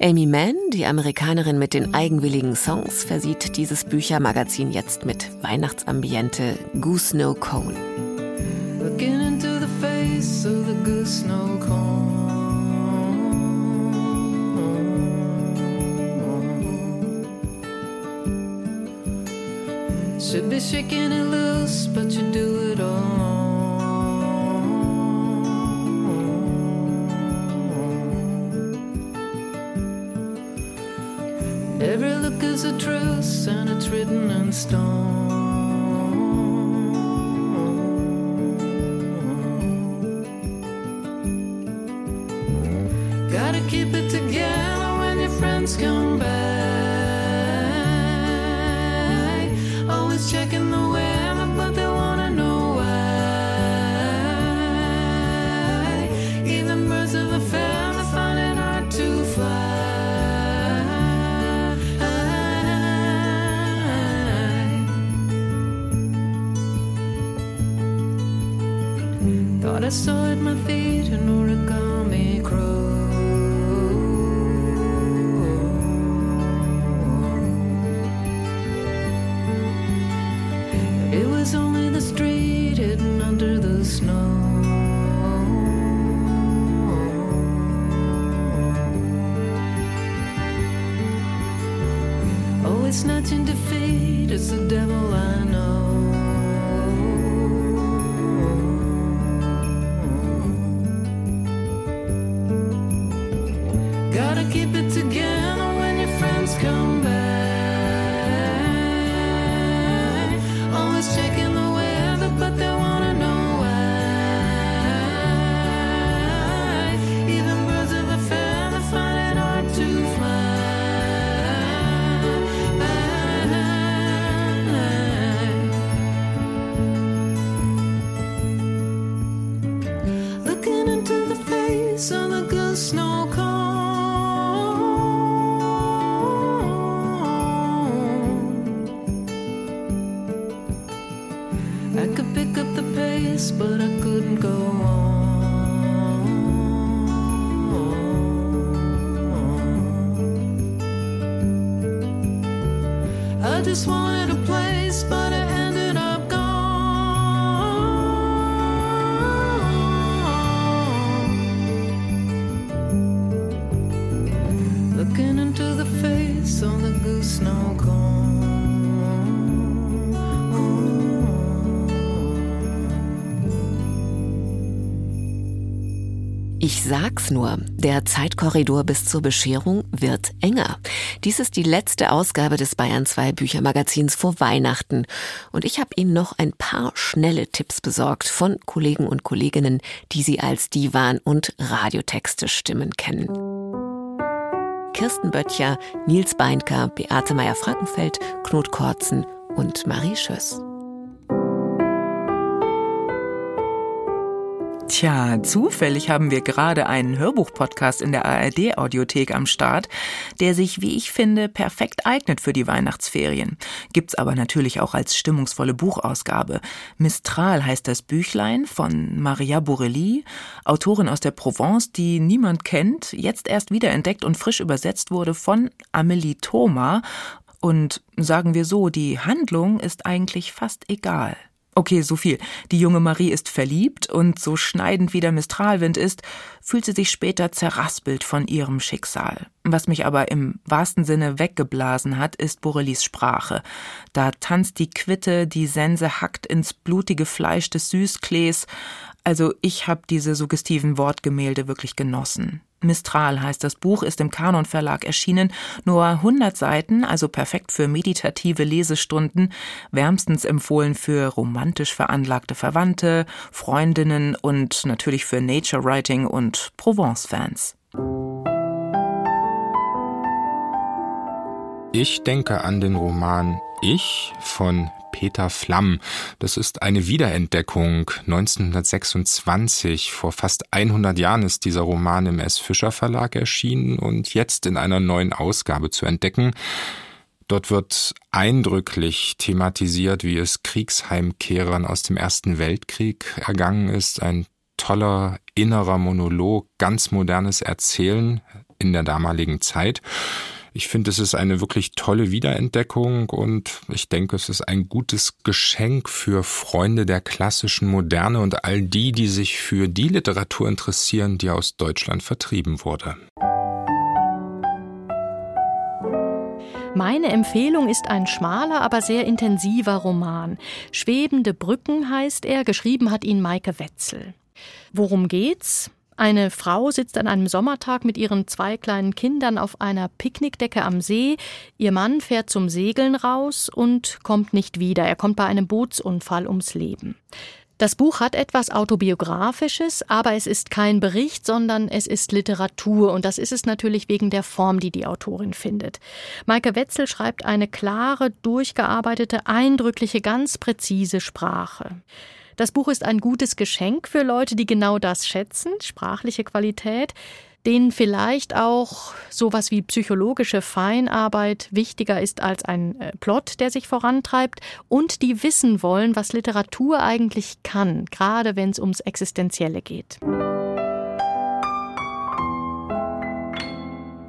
Amy Mann, die Amerikanerin mit den eigenwilligen Songs, versieht dieses Büchermagazin jetzt mit Weihnachtsambiente Goose No Cone. Should be shaking it loose, but you do it all. Every look is a truce, and it's written in stone. Gotta keep it together when your friends come sag's nur, der Zeitkorridor bis zur Bescherung wird enger. Dies ist die letzte Ausgabe des Bayern 2 Büchermagazins vor Weihnachten und ich habe Ihnen noch ein paar schnelle Tipps besorgt von Kollegen und Kolleginnen, die Sie als Divan und Radiotexte Stimmen kennen. Kirsten Böttcher, Nils Beinker, Beate Meyer-Frankenfeld, Knut Kortzen und Marie Schöss. Tja, zufällig haben wir gerade einen Hörbuch-Podcast in der ARD-Audiothek am Start, der sich, wie ich finde, perfekt eignet für die Weihnachtsferien. Gibt's aber natürlich auch als stimmungsvolle Buchausgabe. Mistral heißt das Büchlein von Maria Borelli, Autorin aus der Provence, die niemand kennt, jetzt erst wiederentdeckt und frisch übersetzt wurde von Amelie Thoma. Und sagen wir so, die Handlung ist eigentlich fast egal. Okay, so viel. Die junge Marie ist verliebt und so schneidend wie der Mistralwind ist, fühlt sie sich später zerraspelt von ihrem Schicksal. Was mich aber im wahrsten Sinne weggeblasen hat, ist Borelis Sprache. Da tanzt die Quitte, die Sense hackt ins blutige Fleisch des Süßklees. Also ich habe diese suggestiven Wortgemälde wirklich genossen. Mistral heißt das Buch, ist im Kanon Verlag erschienen, nur 100 Seiten, also perfekt für meditative Lesestunden, wärmstens empfohlen für romantisch veranlagte Verwandte, Freundinnen und natürlich für Nature Writing und Provence-Fans. Ich denke an den Roman Ich von Peter Flamm. Das ist eine Wiederentdeckung. 1926, vor fast 100 Jahren ist dieser Roman im S. Fischer Verlag erschienen und jetzt in einer neuen Ausgabe zu entdecken. Dort wird eindrücklich thematisiert, wie es Kriegsheimkehrern aus dem Ersten Weltkrieg ergangen ist. Ein toller innerer Monolog, ganz modernes Erzählen in der damaligen Zeit. Ich finde, es ist eine wirklich tolle Wiederentdeckung und ich denke, es ist ein gutes Geschenk für Freunde der klassischen Moderne und all die, die sich für die Literatur interessieren, die aus Deutschland vertrieben wurde. Meine Empfehlung ist ein schmaler, aber sehr intensiver Roman. Schwebende Brücken heißt er, geschrieben hat ihn Maike Wetzel. Worum geht's? Eine Frau sitzt an einem Sommertag mit ihren zwei kleinen Kindern auf einer Picknickdecke am See. Ihr Mann fährt zum Segeln raus und kommt nicht wieder. Er kommt bei einem Bootsunfall ums Leben. Das Buch hat etwas Autobiografisches, aber es ist kein Bericht, sondern es ist Literatur und das ist es natürlich wegen der Form, die die Autorin findet. Maike Wetzel schreibt eine klare, durchgearbeitete, eindrückliche, ganz präzise Sprache. Das Buch ist ein gutes Geschenk für Leute, die genau das schätzen, sprachliche Qualität, denen vielleicht auch sowas wie psychologische Feinarbeit wichtiger ist als ein äh, Plot, der sich vorantreibt und die wissen wollen, was Literatur eigentlich kann, gerade wenn es ums Existenzielle geht.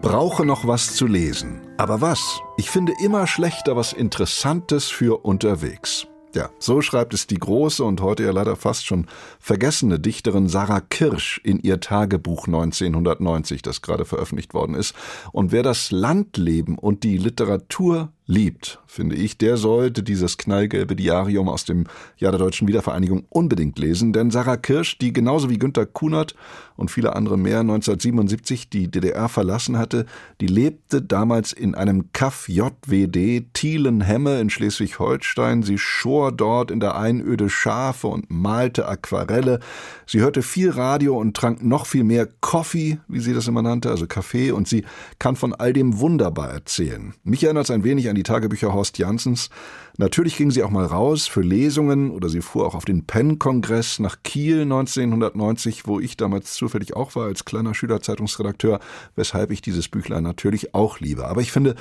Brauche noch was zu lesen. Aber was? Ich finde immer schlechter was Interessantes für unterwegs. Ja, so schreibt es die große und heute ja leider fast schon vergessene Dichterin Sarah Kirsch in ihr Tagebuch 1990, das gerade veröffentlicht worden ist. Und wer das Landleben und die Literatur liebt, finde ich, der sollte dieses knallgelbe Diarium aus dem Jahr der deutschen Wiedervereinigung unbedingt lesen, denn Sarah Kirsch, die genauso wie Günter Kunert und viele andere mehr 1977 die DDR verlassen hatte, die lebte damals in einem Kaff JWD Thielenhemme in Schleswig-Holstein. Sie schor dort in der Einöde Schafe und malte Aquarelle. Sie hörte viel Radio und trank noch viel mehr Coffee, wie sie das immer nannte, also Kaffee, und sie kann von all dem wunderbar erzählen. Mich erinnert es ein wenig an die Tagebücher Horst Janssens. Natürlich ging sie auch mal raus für Lesungen oder sie fuhr auch auf den Penn-Kongress nach Kiel 1990, wo ich damals zufällig auch war als kleiner Schülerzeitungsredakteur, weshalb ich dieses Büchlein natürlich auch liebe. Aber ich finde,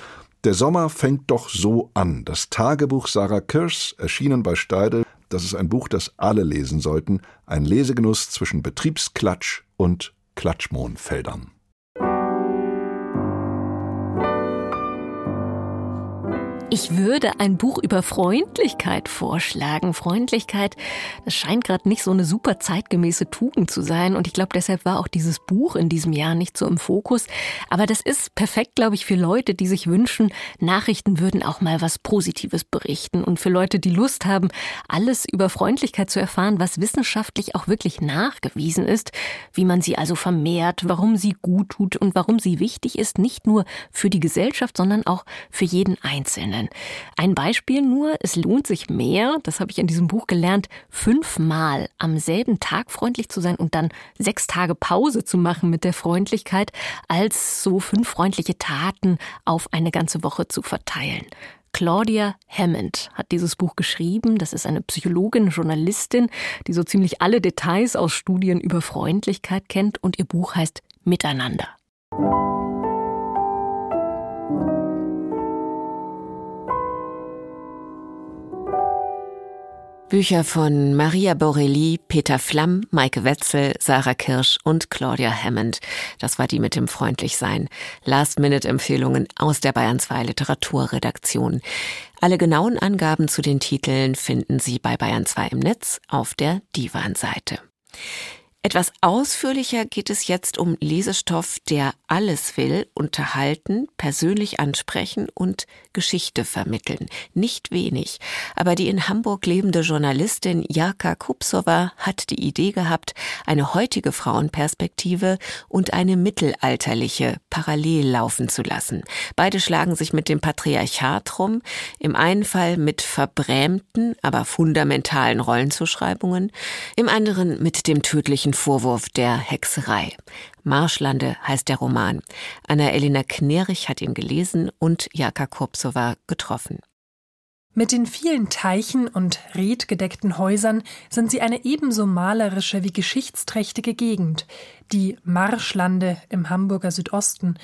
der Sommer fängt doch so an. Das Tagebuch Sarah Kirsch, erschienen bei Steidel, das ist ein Buch, das alle lesen sollten. Ein Lesegenuss zwischen Betriebsklatsch und Klatschmohnfeldern. Ich würde ein Buch über Freundlichkeit vorschlagen. Freundlichkeit, das scheint gerade nicht so eine super zeitgemäße Tugend zu sein. Und ich glaube, deshalb war auch dieses Buch in diesem Jahr nicht so im Fokus. Aber das ist perfekt, glaube ich, für Leute, die sich wünschen, Nachrichten würden auch mal was Positives berichten. Und für Leute, die Lust haben, alles über Freundlichkeit zu erfahren, was wissenschaftlich auch wirklich nachgewiesen ist, wie man sie also vermehrt, warum sie gut tut und warum sie wichtig ist, nicht nur für die Gesellschaft, sondern auch für jeden Einzelnen. Vorstellen. Ein Beispiel nur, es lohnt sich mehr, das habe ich in diesem Buch gelernt, fünfmal am selben Tag freundlich zu sein und dann sechs Tage Pause zu machen mit der Freundlichkeit, als so fünf freundliche Taten auf eine ganze Woche zu verteilen. Claudia Hammond hat dieses Buch geschrieben. Das ist eine Psychologin, Journalistin, die so ziemlich alle Details aus Studien über Freundlichkeit kennt und ihr Buch heißt Miteinander. Bücher von Maria Borelli, Peter Flamm, Maike Wetzel, Sarah Kirsch und Claudia Hammond. Das war die mit dem Freundlichsein. Last-Minute-Empfehlungen aus der Bayern 2 Literaturredaktion. Alle genauen Angaben zu den Titeln finden Sie bei Bayern 2 im Netz auf der Divan-Seite. Etwas ausführlicher geht es jetzt um Lesestoff, der alles will, unterhalten, persönlich ansprechen und Geschichte vermitteln. Nicht wenig. Aber die in Hamburg lebende Journalistin Jaka Kupsova hat die Idee gehabt, eine heutige Frauenperspektive und eine mittelalterliche parallel laufen zu lassen. Beide schlagen sich mit dem Patriarchat rum, im einen Fall mit verbrämten, aber fundamentalen Rollenzuschreibungen, im anderen mit dem tödlichen möglichen Vorwurf der Hexerei. Marschlande heißt der Roman. Anna-Elena Knerich hat ihn gelesen und Jaka Kurpsova getroffen. Mit den vielen Teichen und redgedeckten Häusern sind sie eine ebenso malerische wie geschichtsträchtige Gegend, die Marschlande im Hamburger Südosten,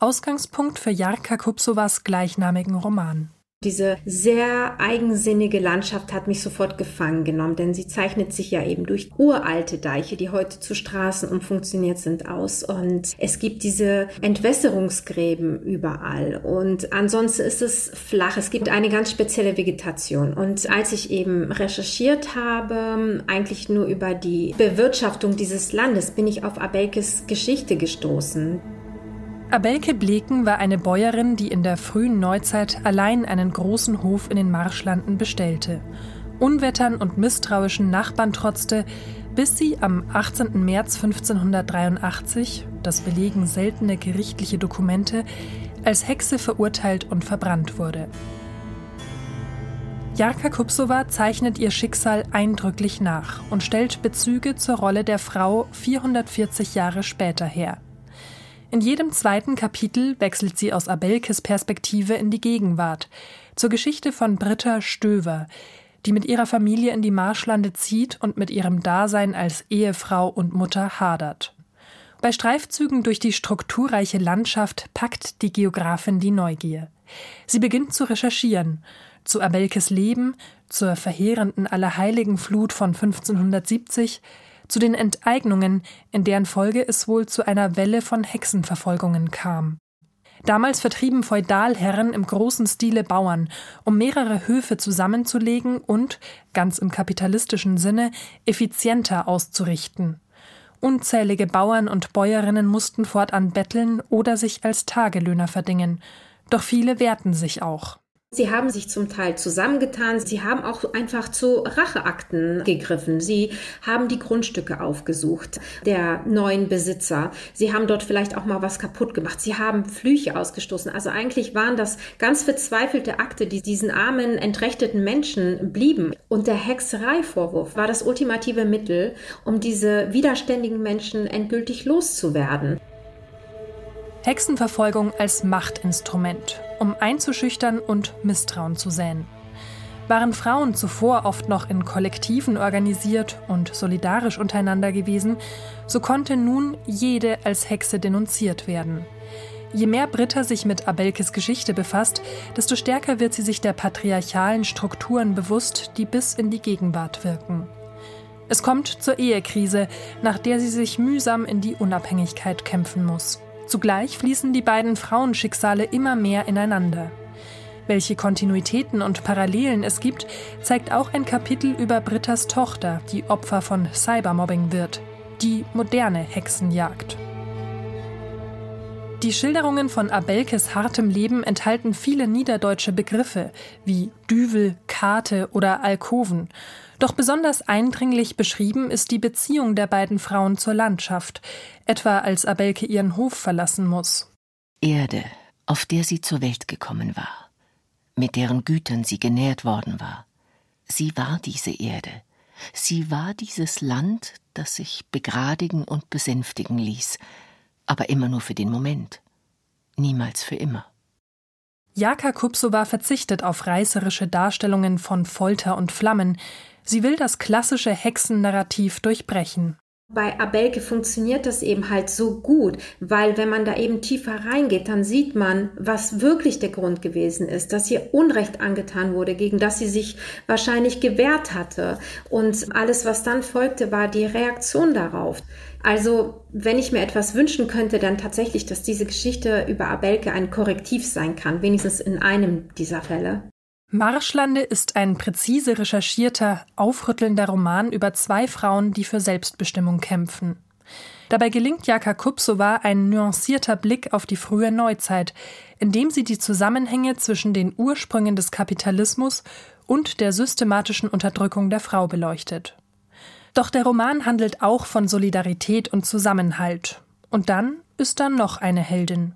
Ausgangspunkt für Jarka Kupsovas gleichnamigen Roman. Diese sehr eigensinnige Landschaft hat mich sofort gefangen genommen, denn sie zeichnet sich ja eben durch uralte Deiche, die heute zu Straßen umfunktioniert sind, aus. Und es gibt diese Entwässerungsgräben überall. Und ansonsten ist es flach. Es gibt eine ganz spezielle Vegetation. Und als ich eben recherchiert habe, eigentlich nur über die Bewirtschaftung dieses Landes, bin ich auf Abelkes Geschichte gestoßen. Abelke Bleken war eine Bäuerin, die in der frühen Neuzeit allein einen großen Hof in den Marschlanden bestellte. Unwettern und misstrauischen Nachbarn trotzte, bis sie am 18. März 1583, das belegen seltene gerichtliche Dokumente, als Hexe verurteilt und verbrannt wurde. Jarka Kupsova zeichnet ihr Schicksal eindrücklich nach und stellt Bezüge zur Rolle der Frau 440 Jahre später her. In jedem zweiten Kapitel wechselt sie aus Abelkes Perspektive in die Gegenwart, zur Geschichte von Britta Stöver, die mit ihrer Familie in die Marschlande zieht und mit ihrem Dasein als Ehefrau und Mutter hadert. Bei Streifzügen durch die strukturreiche Landschaft packt die Geografin die Neugier. Sie beginnt zu recherchieren, zu Abelkes Leben, zur verheerenden Allerheiligenflut von 1570, zu den Enteignungen, in deren Folge es wohl zu einer Welle von Hexenverfolgungen kam. Damals vertrieben Feudalherren im großen Stile Bauern, um mehrere Höfe zusammenzulegen und, ganz im kapitalistischen Sinne, effizienter auszurichten. Unzählige Bauern und Bäuerinnen mussten fortan betteln oder sich als Tagelöhner verdingen, doch viele wehrten sich auch. Sie haben sich zum Teil zusammengetan. Sie haben auch einfach zu Racheakten gegriffen. Sie haben die Grundstücke aufgesucht der neuen Besitzer. Sie haben dort vielleicht auch mal was kaputt gemacht. Sie haben Flüche ausgestoßen. Also eigentlich waren das ganz verzweifelte Akte, die diesen armen, entrechteten Menschen blieben. Und der Hexereivorwurf war das ultimative Mittel, um diese widerständigen Menschen endgültig loszuwerden. Hexenverfolgung als Machtinstrument, um einzuschüchtern und Misstrauen zu säen. Waren Frauen zuvor oft noch in Kollektiven organisiert und solidarisch untereinander gewesen, so konnte nun jede als Hexe denunziert werden. Je mehr Britta sich mit Abelkes Geschichte befasst, desto stärker wird sie sich der patriarchalen Strukturen bewusst, die bis in die Gegenwart wirken. Es kommt zur Ehekrise, nach der sie sich mühsam in die Unabhängigkeit kämpfen muss. Zugleich fließen die beiden Frauenschicksale immer mehr ineinander. Welche Kontinuitäten und Parallelen es gibt, zeigt auch ein Kapitel über Brittas Tochter, die Opfer von Cybermobbing wird, die moderne Hexenjagd. Die Schilderungen von Abelkes hartem Leben enthalten viele niederdeutsche Begriffe wie Düvel, Kate oder Alkoven doch besonders eindringlich beschrieben ist die Beziehung der beiden Frauen zur Landschaft, etwa als Abelke ihren Hof verlassen muss. Erde, auf der sie zur Welt gekommen war. mit deren Gütern sie genährt worden war. Sie war diese Erde. Sie war dieses Land, das sich begradigen und besänftigen ließ, aber immer nur für den Moment, niemals für immer. Jaka Kupsova verzichtet auf reißerische Darstellungen von Folter und Flammen. Sie will das klassische Hexennarrativ durchbrechen. Bei Abelke funktioniert das eben halt so gut, weil wenn man da eben tiefer reingeht, dann sieht man, was wirklich der Grund gewesen ist, dass ihr Unrecht angetan wurde, gegen das sie sich wahrscheinlich gewehrt hatte. Und alles, was dann folgte, war die Reaktion darauf. Also, wenn ich mir etwas wünschen könnte, dann tatsächlich, dass diese Geschichte über Abelke ein Korrektiv sein kann, wenigstens in einem dieser Fälle. Marschlande ist ein präzise recherchierter, aufrüttelnder Roman über zwei Frauen, die für Selbstbestimmung kämpfen. Dabei gelingt Jaka Kupsova ein nuancierter Blick auf die frühe Neuzeit, indem sie die Zusammenhänge zwischen den Ursprüngen des Kapitalismus und der systematischen Unterdrückung der Frau beleuchtet. Doch der Roman handelt auch von Solidarität und Zusammenhalt. Und dann ist da noch eine Heldin.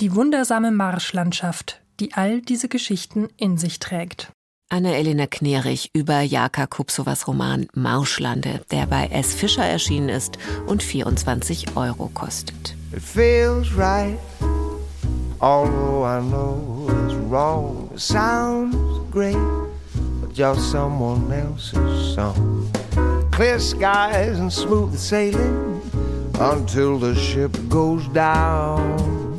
Die wundersame Marschlandschaft, die all diese Geschichten in sich trägt. Anna-Elena Knerich über Jaka Kupsovas Roman Marschlande, der bei S. Fischer erschienen ist und 24 Euro kostet. It feels right, although I know it's wrong. It sounds great, but just someone else's song. Clear skies and smooth sailing until the ship goes down.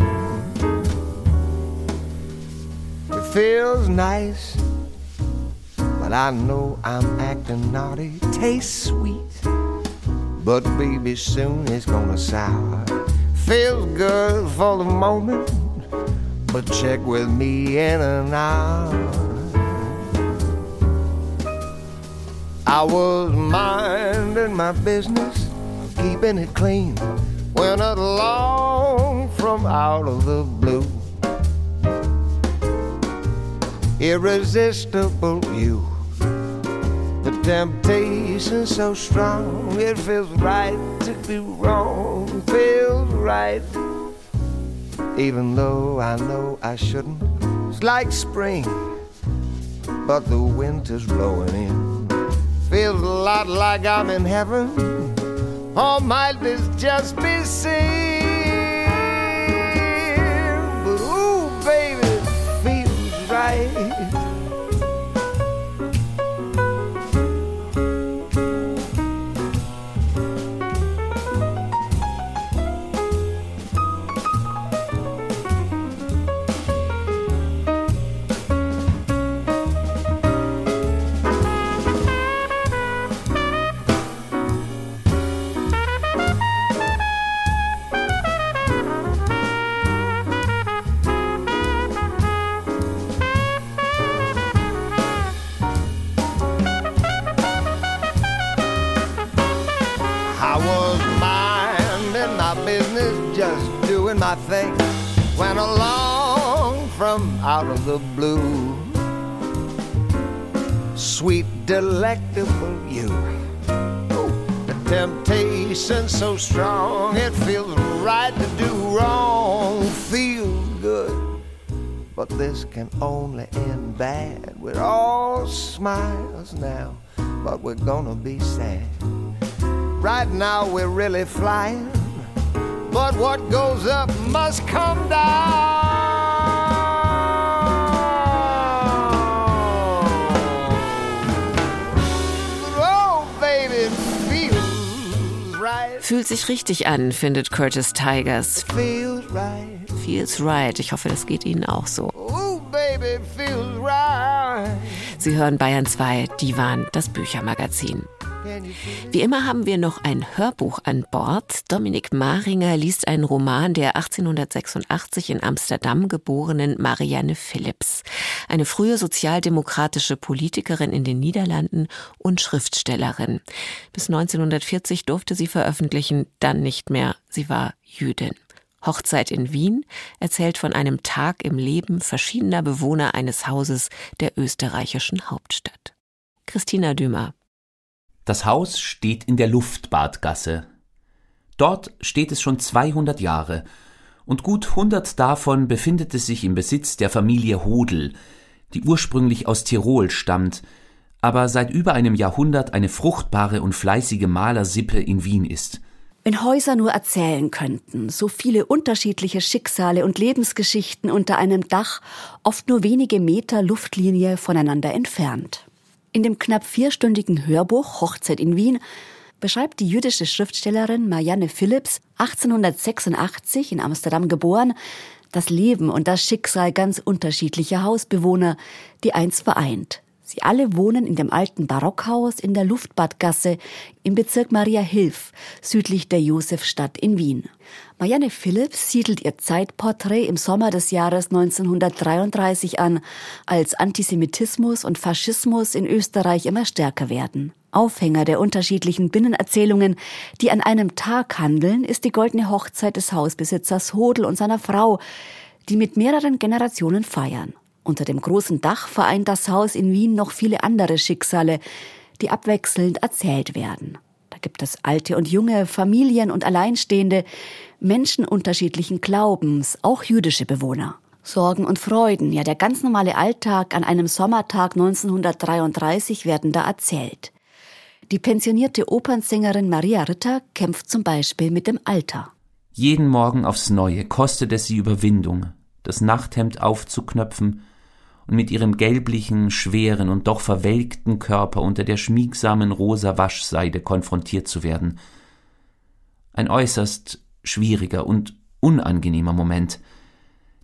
Feels nice, but I know I'm acting naughty. Tastes sweet, but baby, soon it's gonna sour. Feels good for the moment, but check with me in an hour. I was minding my business, keeping it clean, when along from out of the blue irresistible you. The temptation so strong, it feels right to be wrong, feels right. Even though I know I shouldn't, it's like spring, but the winter's blowing in. Feels a lot like I'm in heaven, or might just be sin? Right. The blue. Sweet, delectable you. The temptation so strong, it feels right to do wrong. Feels good, but this can only end bad. We're all smiles now, but we're gonna be sad. Right now, we're really flying but what goes up must come down. Fühlt sich richtig an, findet Curtis Tigers. Feels right. Feels right. Ich hoffe, das geht Ihnen auch so. Oh, baby, feels right. Sie hören Bayern 2, Divan, das Büchermagazin. Wie immer haben wir noch ein Hörbuch an Bord. Dominik Maringer liest einen Roman der 1886 in Amsterdam geborenen Marianne Phillips, eine frühe sozialdemokratische Politikerin in den Niederlanden und Schriftstellerin. Bis 1940 durfte sie veröffentlichen, dann nicht mehr. Sie war Jüdin. Hochzeit in Wien erzählt von einem Tag im Leben verschiedener Bewohner eines Hauses der österreichischen Hauptstadt. Christina Dümer das Haus steht in der Luftbadgasse. Dort steht es schon 200 Jahre und gut 100 davon befindet es sich im Besitz der Familie Hodel, die ursprünglich aus Tirol stammt, aber seit über einem Jahrhundert eine fruchtbare und fleißige Malersippe in Wien ist. Wenn Häuser nur erzählen könnten, so viele unterschiedliche Schicksale und Lebensgeschichten unter einem Dach, oft nur wenige Meter Luftlinie voneinander entfernt. In dem knapp vierstündigen Hörbuch Hochzeit in Wien beschreibt die jüdische Schriftstellerin Marianne Phillips, 1886 in Amsterdam geboren, das Leben und das Schicksal ganz unterschiedlicher Hausbewohner, die eins vereint. Sie alle wohnen in dem alten Barockhaus in der Luftbadgasse im Bezirk Maria Hilf, südlich der Josefstadt in Wien. Marianne Phillips siedelt ihr Zeitporträt im Sommer des Jahres 1933 an, als Antisemitismus und Faschismus in Österreich immer stärker werden. Aufhänger der unterschiedlichen Binnenerzählungen, die an einem Tag handeln, ist die goldene Hochzeit des Hausbesitzers Hodel und seiner Frau, die mit mehreren Generationen feiern. Unter dem großen Dach vereint das Haus in Wien noch viele andere Schicksale, die abwechselnd erzählt werden. Gibt es alte und junge, Familien und Alleinstehende, Menschen unterschiedlichen Glaubens, auch jüdische Bewohner. Sorgen und Freuden, ja der ganz normale Alltag an einem Sommertag 1933 werden da erzählt. Die pensionierte Opernsängerin Maria Ritter kämpft zum Beispiel mit dem Alter. Jeden Morgen aufs Neue kostet es sie Überwindung, das Nachthemd aufzuknöpfen und mit ihrem gelblichen, schweren und doch verwelkten Körper unter der schmiegsamen rosa Waschseide konfrontiert zu werden. Ein äußerst schwieriger und unangenehmer Moment,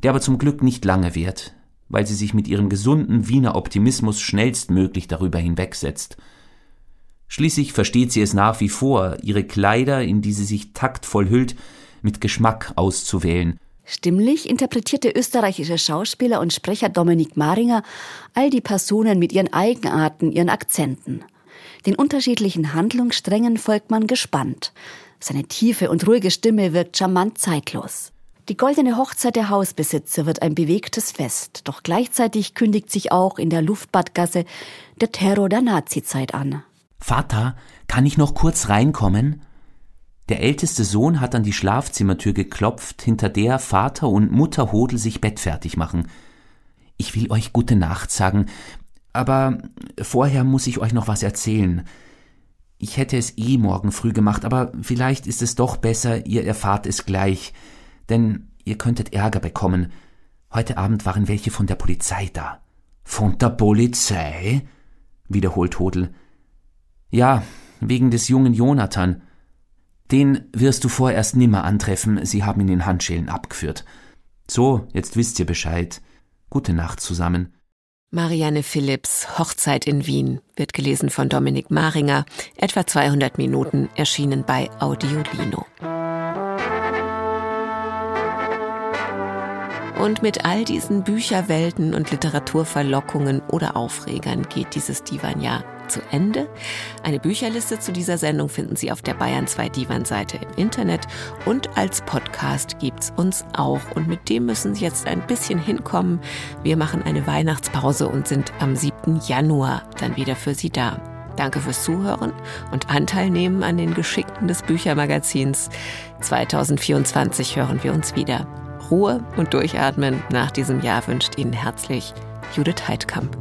der aber zum Glück nicht lange währt, weil sie sich mit ihrem gesunden Wiener Optimismus schnellstmöglich darüber hinwegsetzt. Schließlich versteht sie es nach wie vor, ihre Kleider, in die sie sich taktvoll hüllt, mit Geschmack auszuwählen Stimmlich interpretiert der österreichische Schauspieler und Sprecher Dominik Maringer all die Personen mit ihren Eigenarten, ihren Akzenten. Den unterschiedlichen Handlungssträngen folgt man gespannt. Seine tiefe und ruhige Stimme wirkt charmant zeitlos. Die goldene Hochzeit der Hausbesitzer wird ein bewegtes Fest, doch gleichzeitig kündigt sich auch in der Luftbadgasse der Terror der Nazizeit an. Vater, kann ich noch kurz reinkommen? Der älteste Sohn hat an die Schlafzimmertür geklopft, hinter der Vater und Mutter Hodel sich bettfertig machen. Ich will euch gute Nacht sagen, aber vorher muss ich euch noch was erzählen. Ich hätte es eh morgen früh gemacht, aber vielleicht ist es doch besser, ihr erfahrt es gleich, denn ihr könntet Ärger bekommen. Heute Abend waren welche von der Polizei da. Von der Polizei? wiederholt Hodel. Ja, wegen des jungen Jonathan. Den wirst du vorerst nimmer antreffen, sie haben ihn in Handschellen abgeführt. So, jetzt wisst ihr Bescheid. Gute Nacht zusammen. Marianne Philipps Hochzeit in Wien wird gelesen von Dominik Maringer, etwa 200 Minuten, erschienen bei Audiolino. Und mit all diesen Bücherwelten und Literaturverlockungen oder Aufregern geht dieses Divan-Jahr zu Ende. Eine Bücherliste zu dieser Sendung finden Sie auf der Bayern 2 Divan-Seite im Internet und als Podcast gibt's uns auch. Und mit dem müssen Sie jetzt ein bisschen hinkommen. Wir machen eine Weihnachtspause und sind am 7. Januar dann wieder für Sie da. Danke fürs Zuhören und Anteil nehmen an den Geschickten des Büchermagazins. 2024 hören wir uns wieder. Ruhe und Durchatmen nach diesem Jahr wünscht Ihnen herzlich Judith Heidkamp.